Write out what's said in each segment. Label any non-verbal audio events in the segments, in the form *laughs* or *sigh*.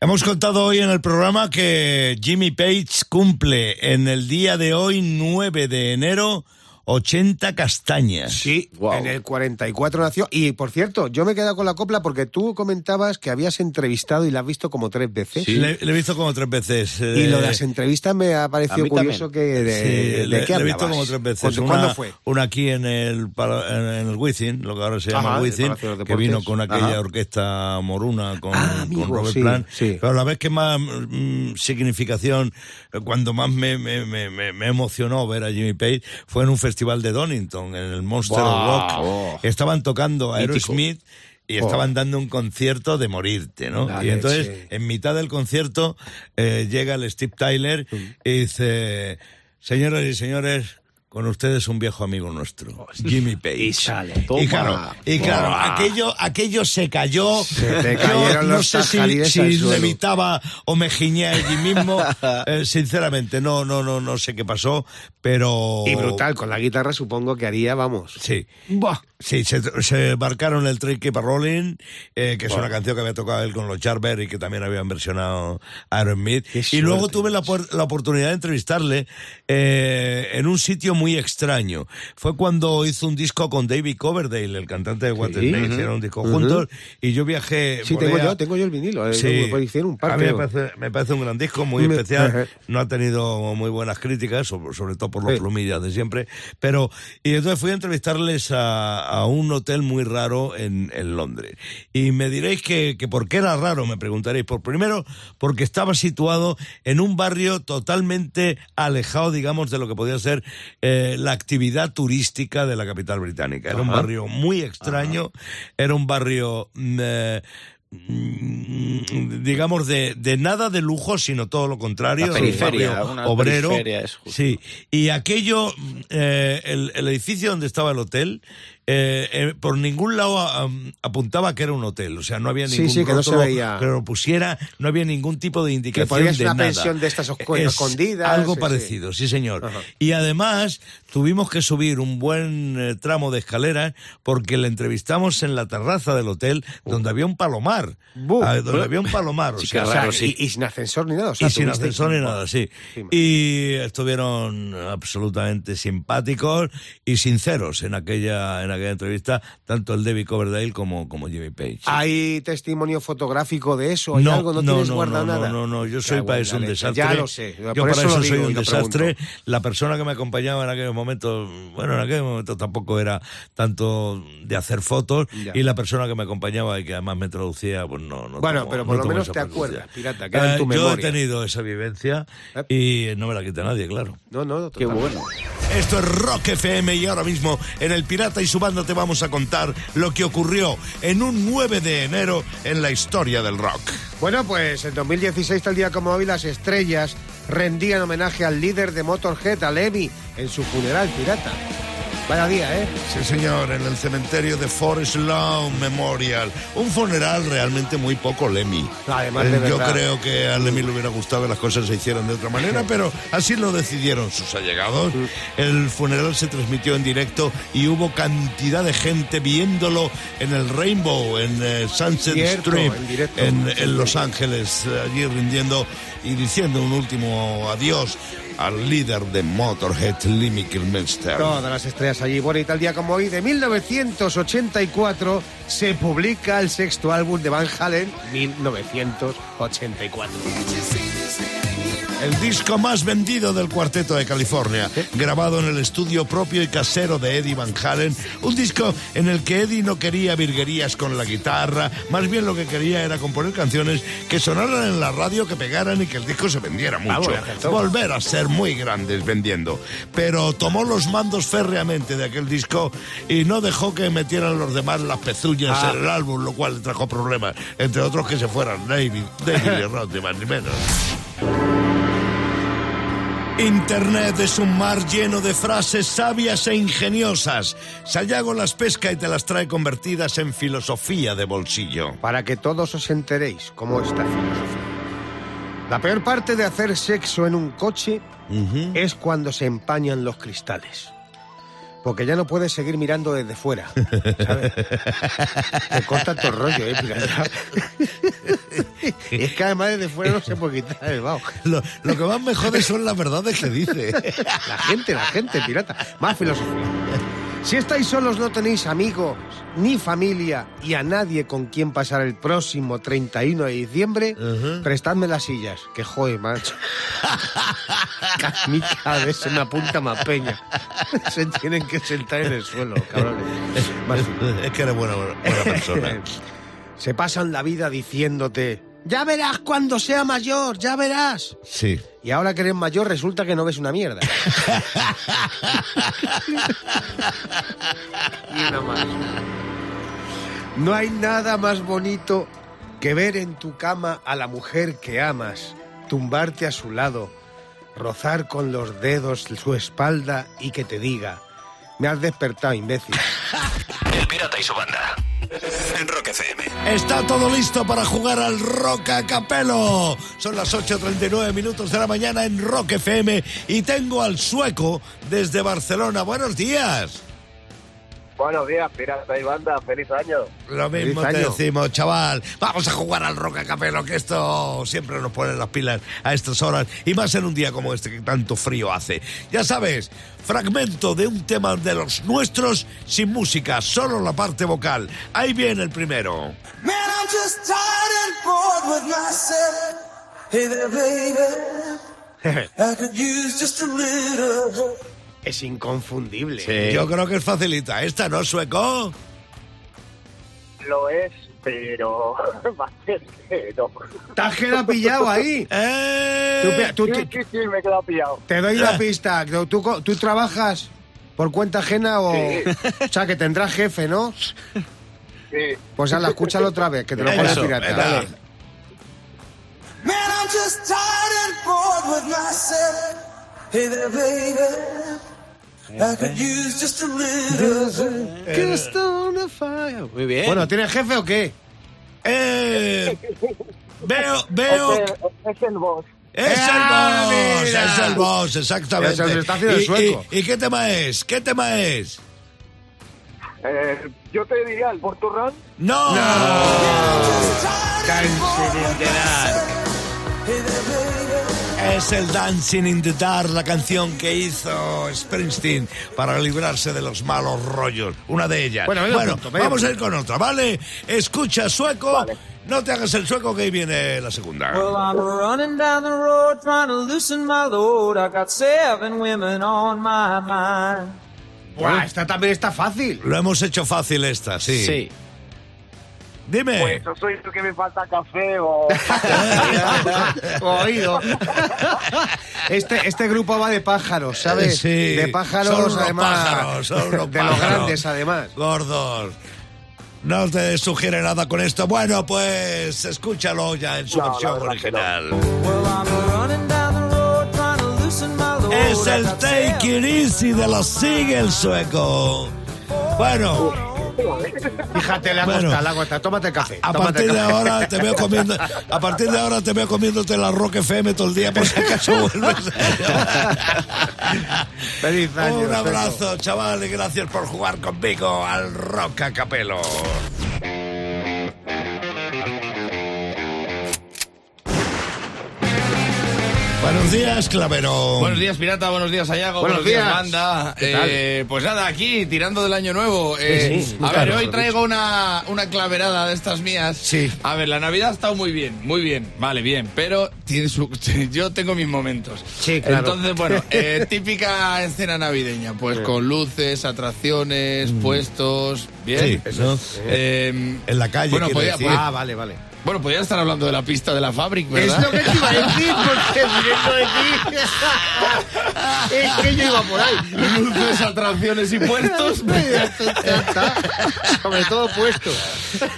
Hemos contado hoy en el programa que Jimmy Page cumple en el día de hoy, 9 de enero, 80 castañas. Sí, en el 44 nació. Y por cierto, yo me he quedado con la copla porque tú comentabas que habías entrevistado y la has visto como tres veces. Sí, le, he visto como tres veces. Y lo de las entrevistas me ha parecido curioso que de, sí, de qué le he visto como tres veces. ¿Cuándo una, fue? Una aquí en el, en el Wizzing, lo que ahora se llama Ajá, Wizzing, que vino con aquella Ajá. orquesta moruna con, Ah, amigo, con Robert sí, Plant. sí. Pero la vez que más mm, significación, eh, cuando más me, me, me, me- me emocionó ver a Jimmy Page, fue en un festival de Donington, en el Monster Wow. Rock. Estaban tocando Mítico. Aerosmith y estaban dando un concierto de morirte, ¿no? La y entonces, leche. en mitad del concierto, eh, llega el Steve Tyler y dice, señoras y señores, con ustedes un viejo amigo nuestro, Jimmy Page. Y sale. Y claro, y claro, aquello, aquello se cayó. Se te Yo cayeron no los sé si, si levitaba o me giñé allí mismo. *laughs* Eh, sinceramente, no, no, no, no sé qué pasó, pero. Y brutal, con la guitarra supongo que haría, vamos. Sí. Buah. Sí, se, se marcaron el Trick Keep a Rolling, eh, que es una canción que había tocado él con los Jarber y que también habían versionado Aerosmith. Qué Y luego tuve la, la oportunidad de entrevistarle eh, en un sitio muy extraño. Fue cuando hizo un disco con David Coverdale, el cantante de Waterloo, hicieron un disco juntos y yo viajé... Sí, tengo yo, tengo yo el vinilo. eh, Sí. me un par, a mí me parece, me parece un gran disco, muy Me- especial. No ha tenido muy buenas críticas, sobre, sobre todo por los Sí. plumillas de siempre. Pero, y entonces fui a entrevistarles a, a un hotel muy raro en, en Londres. Y me diréis que, que por qué era raro, me preguntaréis. Por primero, porque estaba situado en un barrio totalmente alejado, digamos, de lo que podía ser eh, la actividad turística de la capital británica. Era un barrio muy extraño, era un barrio... mm, eh, mm, digamos de, de nada de lujo sino todo lo contrario La era un periferia, obrero periferia es justo. sí y aquello eh, el, el edificio donde estaba el hotel eh, eh, por ningún lado apuntaba que era un hotel o sea no había Sí, ningún sí, que no se veía. que lo pusiera no había ningún tipo de indicación ser de una nada pensión de estas Es escondidas, algo sí, sí. parecido sí señor Ajá. y además tuvimos que subir un buen eh, tramo de escalera porque le entrevistamos en la terraza del hotel donde había un palomar Bu. ah, donde había un *laughs* palomar o Sí, sea, qué O sea, raro, sí. y, y sin ascensor ni nada. O sea, y sin ascensor ni nada, sí. Sí. Y estuvieron absolutamente simpáticos y sinceros en aquella, en aquella entrevista, tanto el David Coverdale como, como Jimmy Page. ¿Hay testimonio fotográfico de eso? ¿Hay algo? ¿No, tienes guardado no, nada? no, no, yo soy Qué para eso un desastre. Ya lo sé. Yo por para eso, eso soy digo un desastre. pregunto. La persona que me acompañaba en aquel momento, bueno, en aquel momento tampoco era tanto de hacer fotos Ya. y la persona que me acompañaba y que además me traducía, pues no, no Bueno, tomo- pero por no lo menos te acuerdas, pirata, queda en tu Eh, yo he memoria. tenido esa vivencia Eh. y no me la quita nadie, claro. No, no, Qué totalmente. bueno. Esto es Rock FM y ahora mismo en El Pirata y su banda te vamos a contar lo que ocurrió en un 9 de enero en la historia del rock. Bueno, pues en 2016, tal día como hoy, las estrellas rendían homenaje al líder de Motorhead, a en su funeral pirata. Vaya día, ¿eh? Sí, señor, en el cementerio de Forest Lawn Memorial. Un funeral realmente muy poco Lemmy. Además de Eh, Yo creo que a Lemmy le hubiera gustado que las cosas se hicieran de otra manera, pero así lo decidieron sus allegados. El funeral se transmitió en directo y hubo cantidad de gente viéndolo en el Rainbow, en eh, Sunset Cierto, Strip, en directo. en, en Los Ángeles, eh, allí rindiendo y diciendo un último adiós al líder de Motorhead, Lemmy Kilmister. Todas las estrellas allí. Bueno, y tal día como hoy, de 1984, se publica el sexto álbum de Van Halen, 1984. El disco más vendido del Cuarteto de California, grabado en el estudio propio y casero de Eddie Van Halen, un disco en el que Eddie no quería virguerías con la guitarra, más bien lo que quería era componer canciones que sonaran en la radio, que pegaran y que el disco se vendiera mucho. Vamos, acertó. Volver a ser muy grandes vendiendo. Pero tomó los mandos férreamente de aquel disco y no dejó que metieran los demás las pezuñas Ah. en el álbum, lo cual le trajo problemas, entre otros que se fueran David, David *laughs* y Rod, ni más ni menos. Internet es un mar lleno de frases sabias e ingeniosas. Sayago las pesca y te las trae convertidas en filosofía de bolsillo. Para que todos os enteréis cómo esta filosofía. La peor parte de hacer sexo en un coche es cuando se empañan los cristales. Porque ya no puedes seguir mirando desde fuera. ¿sabes? Te corta todo el rollo, ¿eh, pirata? y es que además desde fuera no se puede quitar el vaho. Lo, lo que más me jode son las verdades que dice. La gente, la gente, pirata. Más filosofía. Si estáis solos no tenéis amigos ni familia y a nadie con quien pasar el próximo 31 de diciembre, prestadme las sillas, que joder, macho. Mí cada vez se me apunta más peña. Se tienen que sentar en el suelo, cabrones. Es que eres buena, buena persona. *laughs* Se pasan la vida diciéndote, ya verás cuando sea mayor, ya verás. Sí. Y ahora que eres mayor resulta que no ves una mierda. y una más. No hay nada más bonito que ver en tu cama a la mujer que amas, tumbarte a su lado, rozar con los dedos su espalda y que te diga, me has despertado, imbécil. *laughs* El Pirata y su banda. En Rock FM. Está todo listo para jugar al Rock a Capelo. Son las 8.39 minutos de la mañana en Rock FM y tengo al sueco desde Barcelona. Buenos días. Buenos días, pirata y banda, feliz año. Lo mismo Feliz te año. decimos, chaval. Vamos a jugar al Rock a Capelo, que esto siempre nos pone las pilas a estas horas y más en un día como este que tanto frío hace. Ya sabes, fragmento de un tema de los nuestros sin música, solo la parte vocal. Ahí viene el primero. Man, I'm just tired and bored with myself. Hey there, baby. *laughs* I could use just a little. Es inconfundible. Yo creo que es facilita. ¿Esta no, sueco? Lo es, pero *laughs* más que no. ¿Te has quedado pillado ahí? *laughs* ¡Eh! Tú, tú- Sí, sí, sí, me he quedado pillado. te doy la pista. ¿Tú, tú, tú trabajas por cuenta ajena o...? Sí. *laughs* O sea, que tendrás jefe, ¿no? Sí. Pues ala, escúchalo otra vez, que te lo pone Eso, pirata. Dale. Man, I'm just tired and bored with myself. Hey there, baby. I could use just a little. Just on a fire. Muy bien. Bueno, ¿tienes jefe o qué? Eh, veo, *laughs* veo. Es, el- es el boss. Es ¡Ah, el boss, mira! es el boss, exactamente. Haciendo el ¿Y- sueco. ¿Y, y qué tema es? ¿Qué tema es? Eh, yo te diría el Porturran. ¡No! There, baby. Es el Dancing in the Dark, la canción que hizo Springsteen para librarse de los malos rollos. Una de ellas. Bueno, punto, vamos a ir con otra, ¿vale? Escucha, sueco. Vale. No te hagas el sueco que ahí viene la segunda. Well, I'm running down the road trying to loosen my load. I got seven women on my mind. Buah, esta también está fácil. Lo hemos hecho fácil esta, sí. Dime. Pues eso soy yo que me falta café *laughs* o... Oído. Este, este grupo va de pájaros, ¿sabes? Sí. De Son pájaros, unos además. pájaros, son unos de los grandes, además. Gordos. No te sugiere nada con esto. Bueno, pues escúchalo ya en su No, versión original. Es el Take It Easy de los Seagulls sueco. Bueno, Fíjate, le Bueno. le costado. Tómate el café. a partir de café. ahora te veo comiendo, a partir de ahora te veo comiéndote la Rock FM todo el día por si acaso vuelves. *laughs* Feliz año. Un abrazo, chaval, y gracias por jugar conmigo al Rock Capelo. Buenos días, Clavero. Buenos días, Pirata. Buenos días, Ayago. Buenos días. banda. ¿Qué tal? Eh, pues nada, aquí tirando del año nuevo. Eh, Sí, sí, a claro, ver, hoy traigo una, una claverada de estas mías. Sí. A ver, la Navidad ha estado muy bien, muy bien. Vale, bien. Pero tiene su, *laughs* yo tengo mis momentos. Sí, claro. Entonces, bueno, *laughs* eh, típica escena navideña. Pues con luces, atracciones, puestos. Bien. Sí, ¿no? Eh, En la calle, Bueno, podía, decir. podía- Ah, vale, vale. Bueno, podía estar hablando de la pista de la Fabric, ¿verdad? Es lo que te iba a decir, porque de ti. *laughs* *laughs* es que yo iba por ahí. Luces, atracciones y puestos. *laughs* Sobre todo puesto.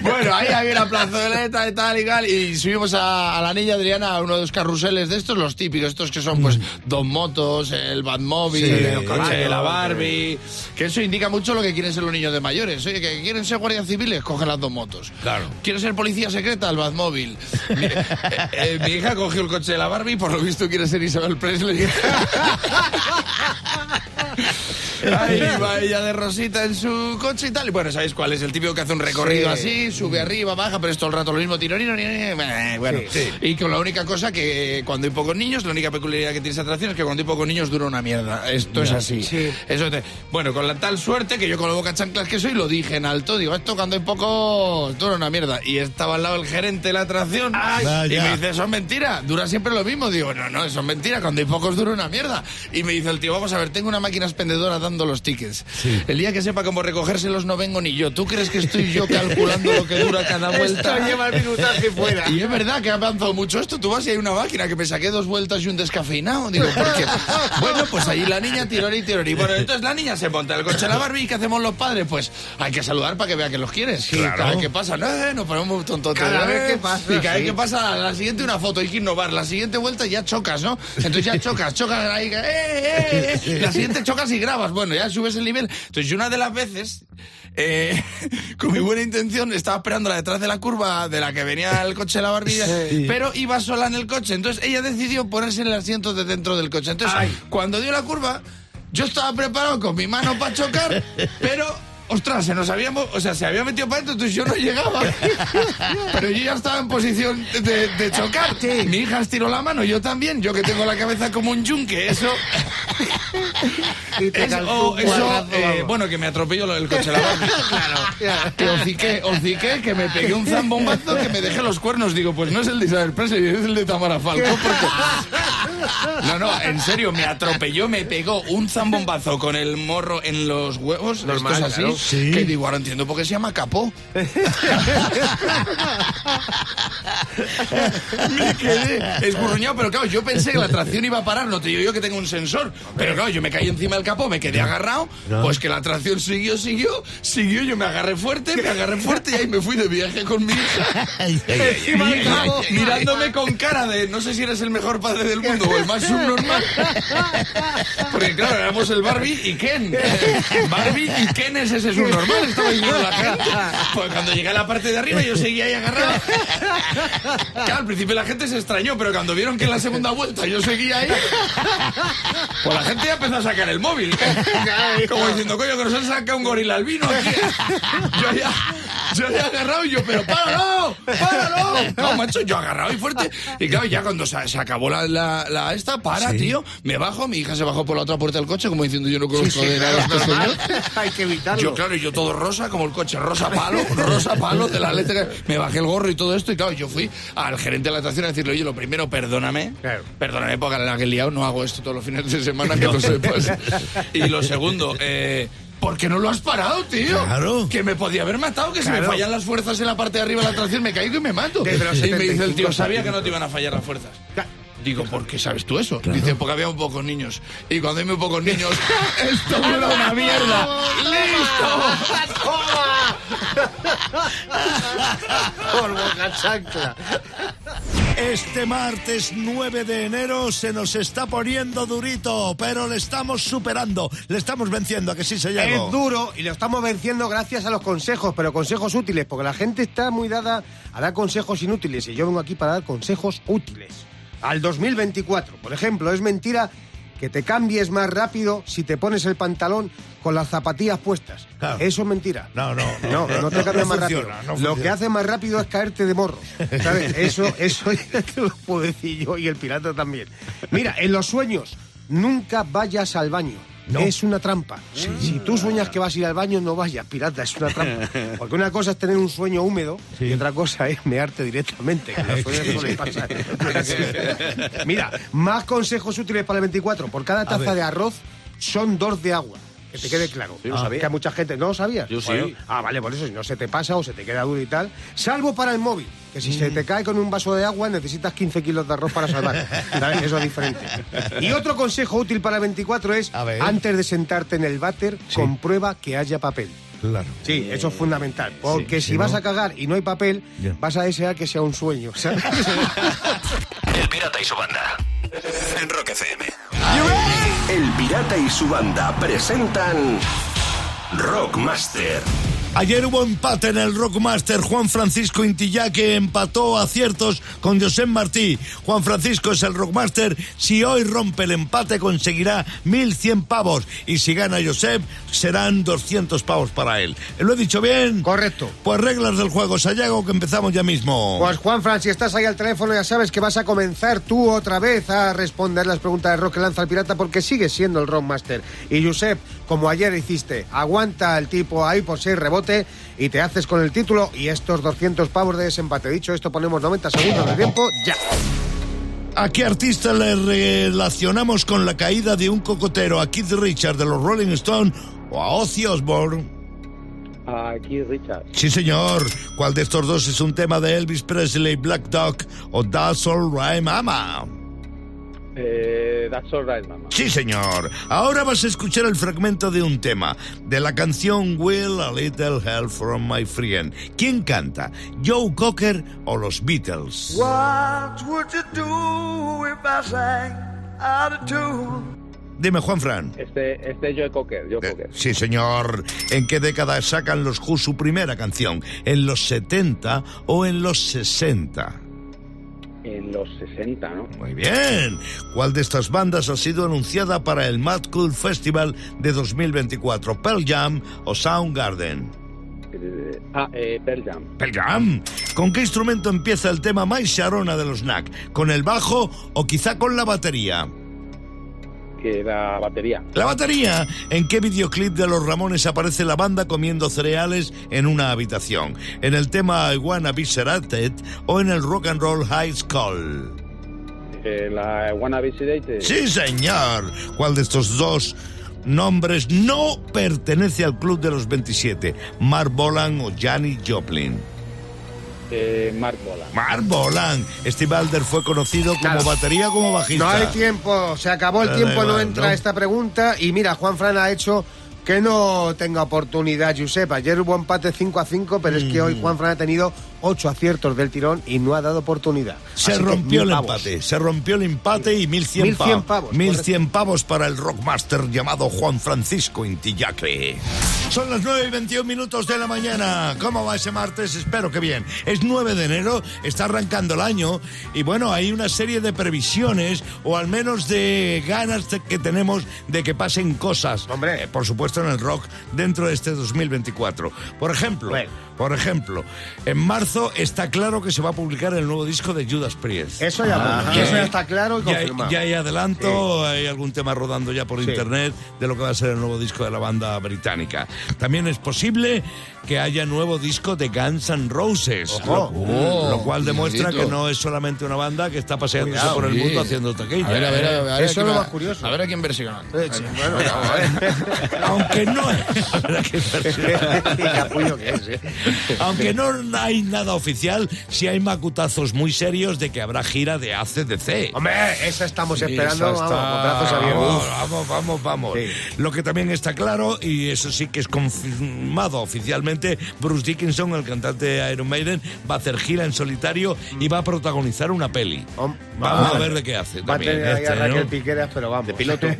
Bueno, ahí había una plazoleta y tal y tal. Y subimos a, a la niña Adriana a uno de los carruseles de estos, los típicos, estos que son pues dos motos, el Batmóvil, Sí, el coche, la Barbie. Que eso indica mucho lo que quieren ser los niños de mayores. Oye, que quieren ser guardias civiles, cogen las dos motos. Claro. ¿Quieren ser policía secreta? El Batmóvil. Mi, eh, eh, mi hija cogió el coche de la Barbie, por lo visto quiere ser Isabel Presley. Ahí va ella de rosita en su coche y tal. Y bueno, ¿sabéis cuál es? El típico que hace un recorrido así, sube arriba, baja, pero es todo el rato lo mismo, tirorino, ni- ni- ni- bueno. Y con la única cosa que cuando hay pocos niños, la única peculiaridad que tiene esa atracción es que cuando hay pocos niños dura una mierda. Esto es así. Eso te- Bueno, con la tal suerte que yo con la boca chanclas que soy lo dije en alto, digo, esto cuando hay pocos dura una mierda. Y estaba al lado el gerente la atracción y Vaya. me dice, eso es mentira, dura siempre lo mismo. Digo, no, no, eso es mentira, cuando hay pocos dura una mierda. Y me dice el tío, vamos a ver, tengo una máquina expendedora dando los tickets. El día que sepa cómo recogérselos no vengo ni yo. ¿Tú crees que estoy yo calculando lo que dura cada vuelta? Esto lleva el minutaje fuera. Y es verdad que ha avanzado mucho esto. Tú vas y hay una máquina que me saqué dos vueltas y un descafeinado. Digo, ¿por qué? Bueno, pues ahí la niña tirori, tirori. Bueno, entonces la niña se monta el coche de la Barbie. ¿Y qué hacemos los padres? Pues hay que saludar para que vea que los quieres. Sí, Cada vez que pasa, no, eh, nos ponemos muy tontotes. Cada que pasa, Y cada vez sí. que pasa, la siguiente una foto, hay que innovar. La siguiente vuelta ya chocas, ¿no? Entonces ya chocas, chocas ahí. eh, eh, eh. *laughs* La siguiente chocas y grabas. Bueno, ya subes el nivel. Entonces yo una de las veces... eh, *laughs* con mi buena intención estaba esperándola detrás de la curva de la que venía el coche de la barbilla, pero iba sola en el coche. Entonces ella decidió ponerse en el asiento de dentro del coche. Entonces, cuando dio la curva, yo estaba preparado con mi mano para chocar, *laughs* pero. Ostras, se nos habíamos, o sea, se había metido para adentro, entonces yo no llegaba. *laughs* Pero yo ya estaba en posición de, de chocar. Mi hija estiró la mano, yo también, yo que tengo la cabeza como un yunque, eso. Y te Eso, guarrazo, eh, bueno, que me atropelló lo del coche de la Barbie. Ya. Que hociqué, hociqué, que me pegué un zambombazo que me dejé los cuernos. Digo, pues no es el de Isabel Presley, es el de Tamara Falcó. porque- No, no, en serio, me atropelló, me pegó un zambombazo con el morro en los huevos. Normal, esto es así. claro. Sí. Que digo, ahora entiendo por qué se llama capó. *laughs* me quedé esburruñado, pero claro, yo pensé que la atracción iba a parar, no te digo yo que tengo un sensor, pero claro, yo me caí encima del capó, me quedé agarrado, pues que la atracción siguió, siguió, siguió, yo me agarré fuerte, me agarré fuerte y ahí me fui de viaje con mi hija. Encima del cabo. Mirándome con cara de no sé si eres el mejor padre del mundo o el más subnormal. Porque claro, éramos el Barbie y Ken. Barbie y Ken es ese subnormal, estaba diciendo la gente. Pues cuando llegué a la parte de arriba yo seguía ahí agarrado. Claro, al principio la gente se extrañó, pero cuando vieron que en la segunda vuelta yo seguía ahí, pues la gente ya empezó a sacar el móvil. *laughs* Como diciendo, coño, que nos han sacado un gorila albino aquí. *laughs* Yo ya, yo ya agarrado y yo, pero páralo, páralo. No, macho, yo agarrado y fuerte. Y claro, ya cuando se, se acabó la, la, la esta, para, tío, me bajo, mi hija se bajó por la otra puerta del coche, como diciendo, yo no conozco de nada este señor. *laughs* Hay que evitarlo. Yo, claro, y yo todo rosa, como el coche, rosa palo, rosa palo de la letra. Me bajé el gorro y todo esto, y claro, yo fui al gerente de la atracción a decirle, oye, lo primero, perdóname. Claro. Perdóname porque la que he liado, no hago esto todos los fines de semana, que lo sepas. *laughs* Y lo segundo, eh. ¿Por qué no lo has parado, tío? Claro. Que me podía haber matado, que si me Claro. fallan las fuerzas en la parte de arriba de la atracción me caigo y me mato. Desde los Y me dice el 75 tío, sabía que no te iban a fallar las fuerzas. Digo, ¿por qué sabes tú eso? Dice, porque había un pocos niños. Y cuando hay muy pocos niños, *laughs* esto era una mierda. ¡Listo! *laughs* Por boca chancla. Este martes 9 de enero se nos está poniendo durito, pero le estamos superando, le estamos venciendo, a que sí se llegó. Es duro y lo estamos venciendo gracias a los consejos, pero consejos útiles, porque la gente está muy dada a dar consejos inútiles y yo vengo aquí para dar consejos útiles. Al 2024, por ejemplo, es mentira que te cambies más rápido si te pones el pantalón con las zapatillas puestas. Claro. Eso es mentira. No, no, No, no te cambies más funciona, rápido. lo que hace más rápido es caerte de morro. ¿Sabes? *laughs* Eso, eso *laughs* ya te lo puedo decir yo y el pirata también. Mira, en los sueños, nunca vayas al baño. No. Es una trampa. Si tú sueñas que vas a ir al baño, no vayas, pirata, es una trampa. *laughs* Porque una cosa es tener un sueño húmedo y otra cosa es mearte directamente. Que los sueños suelen pasar. *laughs* Mira, más consejos útiles para el 24. Por cada taza de arroz son dos de agua. Que te quede claro. Ah, Que a mucha gente no lo sabías. Yo sí. Ah, vale, por eso, si no se te pasa o se te queda duro y tal. Salvo para el móvil, que si Mm. se te cae con un vaso de agua necesitas 15 kilos de arroz para salvar. *laughs* Eso es diferente. Y otro consejo útil para el 24 es, A ver. antes de sentarte en el váter, comprueba que haya papel. Claro. Sí, eso es fundamental. Porque si si vas no- a cagar y no hay papel, vas a desear que sea un sueño. ¿sabes? *laughs* El Pirata y su banda. En Rock FM. El Pirata y su banda presentan Rockmaster. Ayer hubo empate en el Rockmaster. Juan Francisco Intilla que empató aciertos con José Martí. Juan Francisco es el Rockmaster. Si hoy rompe el empate conseguirá 1.100 pavos. Y si gana Josep serán 200 pavos para él. ¿Lo he dicho bien? Correcto. Pues reglas del juego, Sayago, que empezamos ya mismo. Pues Juan Fran, si estás ahí al teléfono ya sabes que vas a comenzar tú otra vez a responder las preguntas de rock que lanza el pirata porque sigues siendo el Rockmaster. Y Josep, como ayer hiciste, aguanta el tipo ahí por seis rebote y te haces con el título y estos 200 pavos de desempate. Dicho esto, ponemos 90 segundos de tiempo ya. ¿A qué artista le relacionamos con la caída de un cocotero? ¿A Keith Richards de los Rolling Stones o a Ozzy Osbourne? Aquí Richard. Sí, señor. ¿Cuál de estos dos es un tema de Elvis Presley, Black Dog o That's All Right Mama? Eh, that's alright, mamá. Sí, señor. Ahora vas a escuchar el fragmento de un tema, de la canción Will a Little Help from My Friend. ¿Quién canta? ¿Joe Cocker o los Beatles? What would you do if I sang out of tune? Dime, Juan Fran. Este, este Joe Cocker, Joe Eh, Cocker. Sí, señor. ¿En qué década sacan los Who su primera canción? ¿En los 70 o en los 60? En los 60, ¿no? Muy bien. ¿Cuál de estas bandas ha sido anunciada para el Mad Cool Festival de 2024? ¿Pearl Jam o Soundgarden? Eh, ah, eh, Pearl Jam. Pearl Jam. ¿Con qué instrumento empieza el tema más Sharona de los Knack? ¿Con el bajo o quizá con la batería? Que era batería. La batería. ¿En qué videoclip de los Ramones aparece la banda comiendo cereales en una habitación? ¿En el tema I Wanna Be Sedated o en el Rock and Roll High School? Eh, la Wanna Be Sedated. Sí, señor. ¿Cuál de estos dos nombres no pertenece al Club de los 27? ¿Mark Bolan o Janis Joplin? Eh, Mark Bola. Mark Bolan. Steve Alder fue conocido como Claro. batería como bajista. No hay tiempo, se acabó el tiempo, no entra ¿no? esta pregunta. Y mira, Juan Fran ha hecho que no tenga oportunidad, Josep. Ayer hubo empate 5 a 5, pero es que Mm. hoy Juan Fran ha tenido 8 aciertos del tirón y no ha dado oportunidad. Se Así rompió el empate, se rompió el empate y 1100 1100 pavos. pavos, 1100 pavos para el rockmaster llamado Juan Francisco Intillaque. Son las 9 y 21 minutos de la mañana. ¿Cómo va ese martes? Espero que bien. Es 9 de enero, está arrancando el año y bueno, hay una serie de previsiones o al menos de ganas de- que tenemos de que pasen cosas. Hombre. Eh, por supuesto en el rock dentro de este 2024. Por ejemplo, Bueno. Por ejemplo, en marzo está claro que se va a publicar el nuevo disco de Judas Priest. Eso ya, Ya eso ya está claro y ya, confirmado. ya hay adelanto, hay algún tema rodando ya por Sí. internet de lo que va a ser el nuevo disco de la banda británica. También es posible que haya nuevo disco de Guns N' Roses, Ojo. lo, lo cual demuestra que no es solamente una banda que está paseándose Cuidado, por el sí. mundo haciendo taquilla. A ver, a ver, a ver. a ver Eso a quién es lo más curioso. A ver a quién versiona. Eh, a ver. *laughs* Aunque no es- *laughs* *laughs* Qué capullo que es, ¿eh? *laughs* Aunque no hay nada oficial, sí hay macutazos muy serios de que habrá gira de ACDC. Hombre, esa estamos Sí, esperando, esa vamos, está- con brazos abiertos. Vamos, vamos, vamos, vamos. Sí. Lo que también está claro, y eso sí que es confirmado oficialmente, Bruce Dickinson, el cantante de Iron Maiden, va a hacer gira en solitario y va a protagonizar una peli. Hom- Vamos a ver de qué hace. Va a también, tener ahí a este, ¿no? Piqueras, pero vamos. De piloto. *laughs*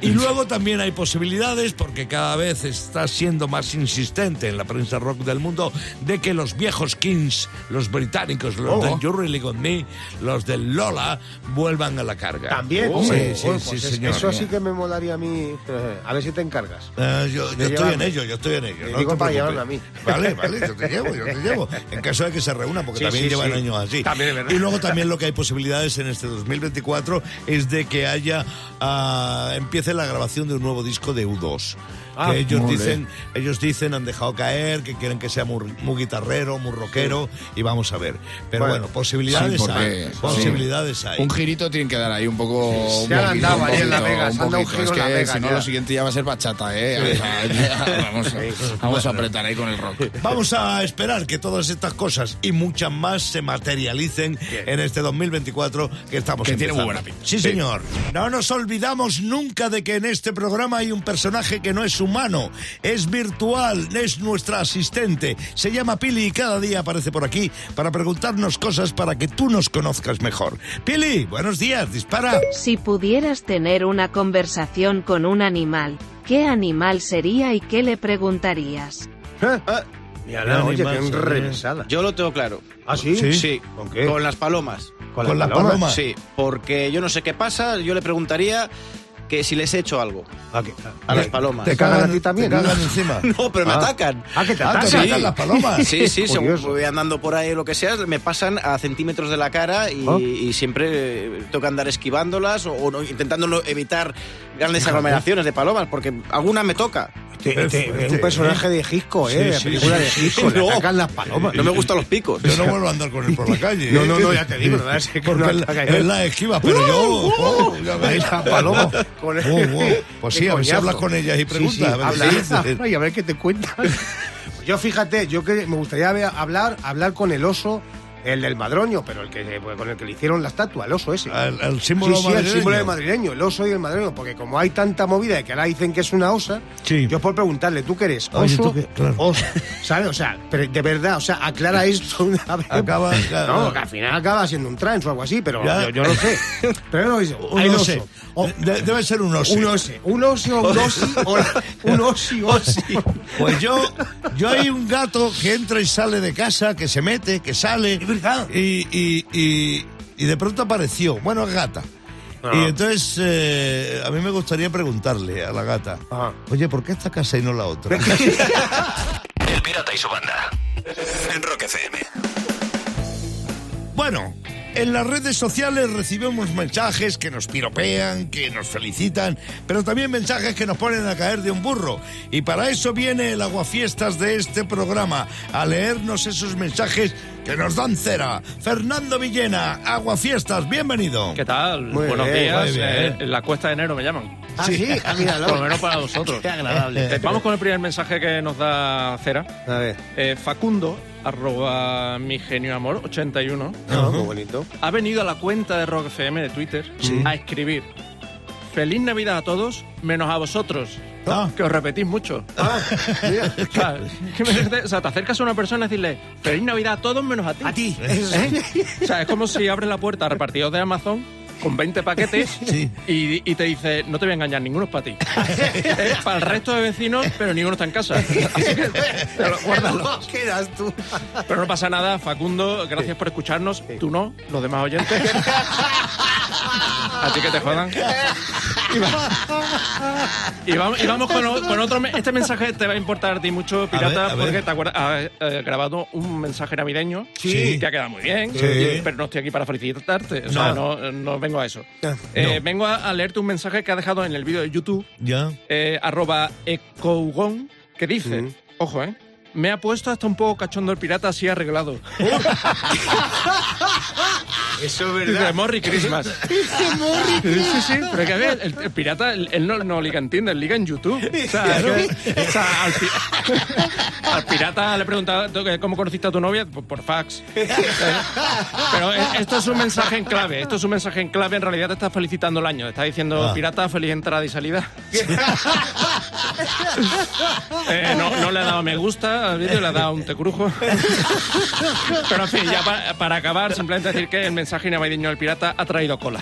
Y luego también hay posibilidades, porque cada vez está siendo más insistente en la prensa rock del mundo, de que los viejos Kings, los británicos, los Oh. del You Really Got Me, los del Lola, vuelvan a la carga. También, Oh, sí, sí, pues sí, señor. Eso sí que me molaría a mí. A ver si te encargas. Eh, yo yo estoy en ello, yo estoy en ello. Te no digo para llevarme a mí. Vale, vale, yo te llevo, yo te llevo. En caso de que se reúna, porque también llevan años así. También es verdad. Y luego también lo que hay posibilidades en este 2024 es de que haya, ah, empiece la grabación de un nuevo disco de U2. Ah, que ellos mole. dicen, ellos dicen, han dejado caer, que quieren que sea muy, muy guitarrero, muy rockero, y vamos a ver. Pero Bueno, bueno, posibilidades Sí, porque- hay. sí. Posibilidades hay. Un girito tienen que dar ahí un poco. Sí, un ya han poquito, dado un ahí en Las Vegas, un un giro Es en que Vegas, si no, lo siguiente ya va a ser bachata, ¿eh? Vamos, a- vamos a apretar ahí con el rock. *laughs* Vamos a esperar que todas estas cosas y muchas más se materialicen en este 2024 que estamos Que tiene muy empezando. buena pinta. Sí, señor. No nos olvidamos nunca de que en este programa hay un personaje que no es humano, es virtual, es nuestra asistente. Se llama Pili y cada día aparece por aquí para preguntarnos cosas para que tú nos conozcas mejor. Pili, buenos días, dispara. Si pudieras tener una conversación con un animal, ¿qué animal sería y qué le preguntarías? *laughs* Mira, la, oye, qué enrevesada. Yo lo tengo claro. ¿Ah, sí? Sí. ¿Con qué? Con las palomas. Con las palomas. Sí, porque yo no sé qué pasa, yo le preguntaría que si les he hecho algo ¿A, qué? a las palomas. ¿Te cagan a ti también? Te cagan ¿no? encima. *laughs* No, pero me Ah. atacan. Ah, que te Ah, te atacan. atacan las palomas. Sí, sí, según voy andando por ahí o lo que sea, me pasan a centímetros de la cara y, Ah. y siempre eh, tengo que andar esquivándolas o, o no- intentando no evitar grandes aglomeraciones de palomas, porque alguna me toca. Este, es un personaje de Gisco, ¿eh? Sí, sí, película sí, de. Le No. atacan las palomas. No me gustan los picos. Yo no vuelvo a andar con él por la *laughs* calle. No, ¿eh? no, no, ya te digo, no que Porque él, él la esquiva, pero yo... oh, Ahí ves. la paloma. Con Oh, wow. *laughs* Pues sí, a ver si hablas con ellas y preguntas. A ver habla, *laughs* y a ver qué te cuentan. Yo fíjate, yo que me gustaría hablar, hablar con el oso, el del madroño, pero el que pues, con el que le hicieron la estatua, el oso ese. El, el símbolo sí, sí, el símbolo del madrileño, el oso y el madrileño, porque como hay tanta movida de que ahora dicen que es una osa, Sí. yo por preguntarle, ¿tú qué eres? Oye, ¿Oso? ¿tú qué? Claro. Oso. ¿Sabes? O sea, pero de verdad, o sea, aclara esto una vez. Acaba- No, que al final acaba siendo un trance o algo así, pero yo, yo no sé. Pero no, dice, Un hay ose. oso. O- De- debe ser un oso. un ose, un osi o un osi, o un osi osi. Pues yo, yo hay un gato que entra y sale de casa, que se mete, que sale. Y, y, y, y de pronto apareció. Bueno, es gata. Ah. Y entonces eh, a mí me gustaría preguntarle a la gata, Ajá. oye, ¿por qué esta casa y no la otra? *laughs* El Pirata y su banda. En Rock FM. Bueno, en las redes sociales recibimos mensajes que nos piropean, que nos felicitan, pero también mensajes que nos ponen a caer de un burro. Y para eso viene el aguafiestas de este programa, a leernos esos mensajes que nos dan cera. Fernando Villena, aguafiestas, bienvenido. ¿Qué tal? Muy Buenos bien, días. muy bien. Eh, en la cuesta de enero me llaman. Ah, sí, ah, míralo. Por lo menos para vosotros. Qué agradable. Eh, Vamos con el primer mensaje que nos da Cera. A ver, Eh, Facundo, arroba mi genio amor 81, no, muy bonito. ha venido a la cuenta de Rock FM de Twitter a escribir Feliz Navidad a todos, menos a vosotros. Ah. Que os repetís mucho. Ah, mira. *laughs* O sea, que me- o sea, te acercas a una persona y decirle Feliz Navidad a todos menos a ti. A ti. ¿Eh? O sea, es como si abres la puerta a repartidos de Amazon con 20 paquetes *laughs* Sí. y, y te dice, no te voy a engañar, ninguno es para ti. *laughs* es para el resto de vecinos, pero ninguno está en casa. *laughs* Así que guárdalo. ¿Qué eras tú? Pero no pasa nada, Facundo, gracias por escucharnos. Tú no, los demás oyentes. A ti que te jodan. Y, va- y vamos, y vamos con, o- con otro. Este mensaje te va a importar a ti mucho, Pirata, ver, a ver. porque te acuerdas, has eh, grabado un mensaje navideño Sí. que ha quedado muy bien. Sí. Pero no estoy aquí para felicitarte. O sea, no, no vengo a eso. Eh, Vengo a, a leerte un mensaje que ha dejado en el vídeo de YouTube, Ya. eh, arroba ecougon, que dice, Mm. ojo, eh. Me ha puesto hasta un poco cachondo el pirata así arreglado. *laughs* Eso es Dice, Morri Christmas. *laughs* Sí, sí, sí. Pero que a ver, el, el pirata, él, no, no liga en Tinder, liga en YouTube. O sea, que- o sea, al, pi- *laughs* al pirata le preguntaba ¿tú qué- cómo conociste a tu novia por, por fax. Pero eh, esto es un mensaje en clave. Esto es un mensaje en clave. En realidad te está felicitando el año. Te está diciendo, Ah. pirata, feliz entrada y salida. Eh, no, no le ha dado me gusta al vídeo, le ha dado un tecrujo. *laughs* Pero en fin, ya pa- para, acabar, simplemente decir que el mensaje navideño del pirata ha traído cola.